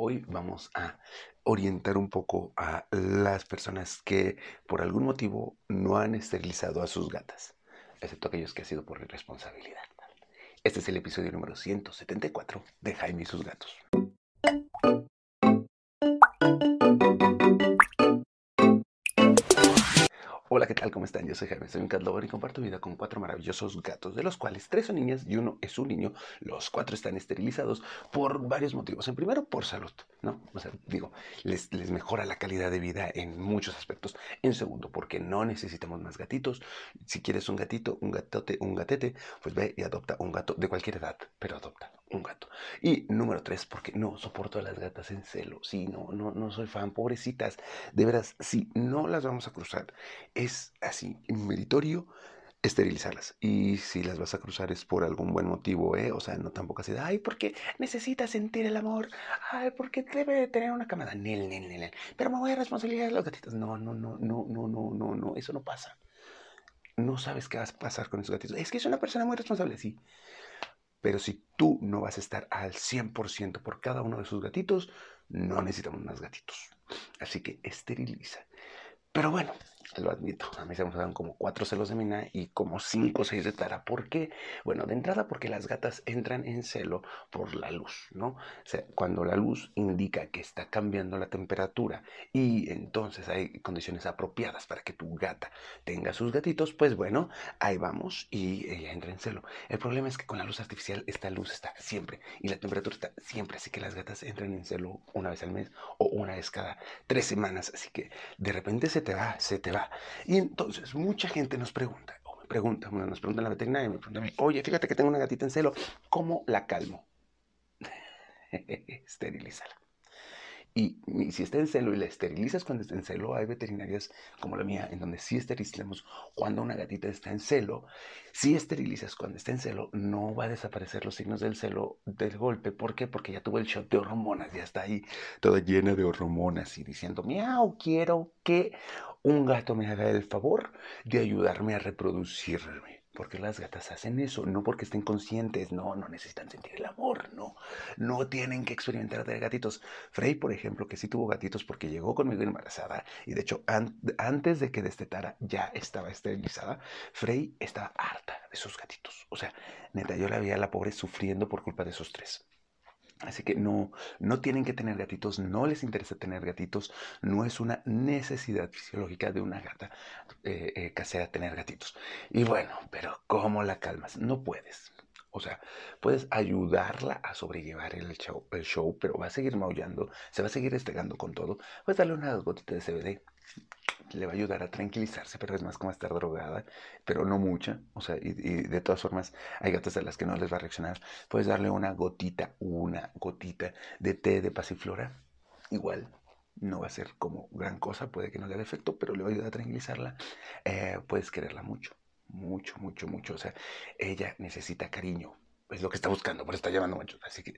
hoy vamos a orientar un poco a las personas que por algún motivo no han esterilizado a sus gatas, excepto aquellos que ha sido por irresponsabilidad. Este es el episodio número 174 de Jaime y sus gatos. ¿Cómo están? Yo soy Jaime, soy un cat lover y comparto vida con cuatro maravillosos gatos, de los cuales tres son niñas y uno es un niño. Los cuatro están esterilizados por varios motivos. En primero, por salud, ¿no? O sea, digo, les, les mejora la calidad de vida en muchos aspectos. En segundo, porque no necesitamos más gatitos. Si quieres un gatito, un gatote, un gatete, pues ve y adopta un gato de cualquier edad, pero adopta un gato. Y número tres, porque no soporto a las gatas en celo. Sí, no, no, no soy fan, pobrecitas. De veras, si no las vamos a cruzar, es así, meritorio esterilizarlas. Y si las vas a cruzar es por algún buen motivo, ¿eh? O sea, no tampoco así de, ay, porque necesita sentir el amor, ay, porque debe de tener una camada, nel, nel, nel, pero me voy a responsabilizar de los gatitos. No, no, no, no, no, no, no, no, eso no pasa. No sabes qué va a pasar con esos gatitos. Es que es una persona muy responsable, sí. Pero si tú no vas a estar al 100% por cada uno de sus gatitos, no necesitamos más gatitos. Así que esteriliza. Pero bueno, lo admito, a mí se me dan como cuatro celos de mina y como cinco o seis de tara. ¿Por qué? Bueno, de entrada porque las gatas entran en celo por la luz, ¿no? O sea, cuando la luz indica que está cambiando la temperatura y entonces hay condiciones apropiadas para que tu gata tenga sus gatitos, pues bueno, ahí vamos y ella entra en celo. El problema es que con la luz artificial esta luz está siempre y la temperatura está siempre, así que las gatas entran en celo una vez al mes o una vez cada tres semanas, así que de repente se te va, se te va y entonces mucha gente nos pregunta, o me pregunta, nos pregunta la veterinaria, me pregunta, oye, fíjate que tengo una gatita en celo, ¿cómo la calmo? Esterilízala. Y, si está en celo y la esterilizas cuando está en celo, hay veterinarias como la mía en donde sí esterilizamos cuando una gatita está en celo. Si esterilizas cuando está en celo, no va a desaparecer los signos del celo del golpe. ¿Por qué? Porque ya tuvo el shot de hormonas, ya está ahí toda llena de hormonas y diciendo, miau, quiero que un gato me haga el favor de ayudarme a reproducirme porque las gatas hacen eso, no porque estén conscientes, no, no necesitan sentir el amor, no, no tienen que experimentar de gatitos. Frey, por ejemplo, que sí tuvo gatitos porque llegó conmigo embarazada y de hecho antes de que destetara ya estaba esterilizada, Frey estaba harta de sus gatitos. O sea, neta, yo la veía a la pobre sufriendo por culpa de esos tres. Así que no, no tienen que tener gatitos, no les interesa tener gatitos, no es una necesidad fisiológica de una gata eh, eh, casera tener gatitos. Y bueno, pero ¿cómo la calmas? No puedes. O sea, puedes ayudarla a sobrellevar el show, pero va a seguir maullando, se va a seguir estregando con todo. Puedes darle unas gotitas de CBD, le va a ayudar a tranquilizarse, pero es más como estar drogada, pero no mucha. O sea, y, de todas formas, hay gatas a las que no les va a reaccionar. Puedes darle una gotita, una gotita de té de pasiflora. Igual, no va a ser como gran cosa, puede que no le haga efecto, pero le va a ayudar a tranquilizarla. Eh, puedes quererla mucho, mucho, mucho, mucho. O sea, ella necesita cariño, es lo que está buscando, por está llamando mucho. Así que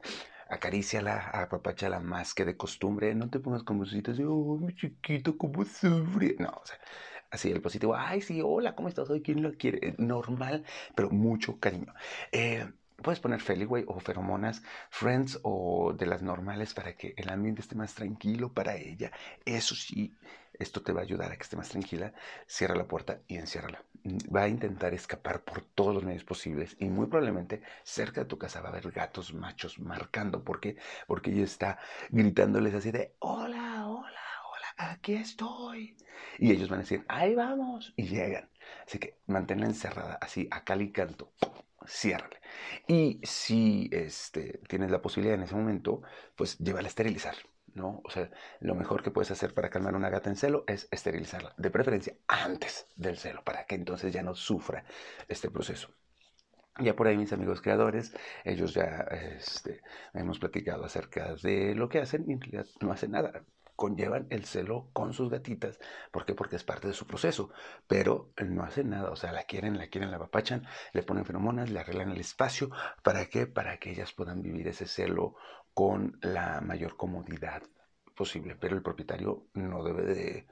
acaríciala, apapáchala más que de costumbre. No te pongas como cositas de, oh, mi chiquito, cómo sufre. No, o sea, así el positivo, ay, sí, hola, ¿cómo estás hoy? ¿Quién lo quiere? Normal, pero mucho cariño. Eh, puedes poner Feliway o feromonas, Friends o de las normales para que el ambiente esté más tranquilo para ella. Eso sí, esto te va a ayudar a que esté más tranquila. Cierra la puerta y enciérrala. Va a intentar escapar por todos los medios posibles y muy probablemente cerca de tu casa va a haber gatos machos marcando. ¿Por qué? Porque ella está gritándoles así de hola, hola, hola, aquí estoy. Y ellos van a decir, ahí vamos. Y llegan. Así que manténla encerrada así a cal y canto ciérrale. Y si este, tienes la posibilidad en ese momento, pues llévala a esterilizar. ¿No? O sea, lo mejor que puedes hacer para calmar una gata en celo es esterilizarla, de preferencia antes del celo, para que entonces ya no sufra este proceso. Ya por ahí mis amigos creadores, ellos ya este, hemos platicado acerca de lo que hacen y en realidad no hacen nada conllevan el celo con sus gatitas. ¿Por qué? Porque es parte de su proceso. Pero no hacen nada. O sea, la quieren, la quieren, la papachan, le ponen feromonas, le arreglan el espacio. ¿Para qué? Para que ellas puedan vivir ese celo con la mayor comodidad posible. Pero el propietario no debe de,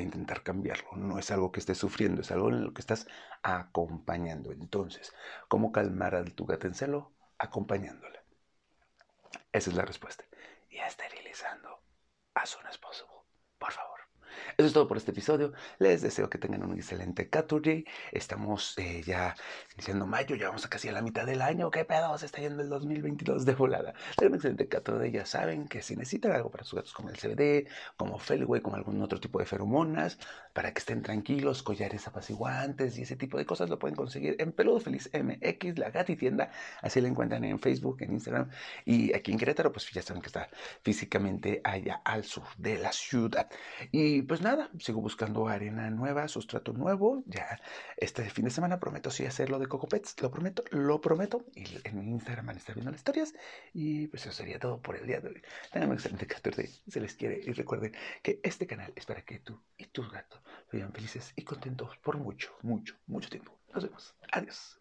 intentar cambiarlo. No es algo que estés sufriendo, es algo en lo que estás acompañando. Entonces, ¿cómo calmar a tu celo? Acompañándola. Esa es la respuesta. Y esterilizar regresando as soon as possible. Por favor. Eso es todo por este episodio. Les deseo que tengan un excelente Caturday. Estamos eh, ya iniciando mayo, ya vamos a casi a la mitad del año. ¿Qué pedo? Se está yendo el 2022 de volada. Tengan un excelente Caturday. Ya saben que si necesitan algo para sus gatos como el CBD, como Feliway, como algún otro tipo de feromonas, para que estén tranquilos, collares apaciguantes y ese tipo de cosas, lo pueden conseguir en Peludo Feliz MX, la tienda Así la encuentran en Facebook, en Instagram. Y aquí en Querétaro, pues ya saben que está físicamente allá al sur de la ciudad. Y pues nada, sigo buscando arena nueva, sustrato nuevo. Ya este fin de semana prometo sí hacerlo de Coco Pets, lo prometo, lo prometo. Y en mi Instagram van a estar viendo las historias. Y pues eso sería todo por el día de hoy. Tengan un excelente 14. Se les quiere. Y recuerden que este canal es para que tú y tus gatos vivan felices y contentos por mucho, mucho, mucho tiempo. Nos vemos. Adiós.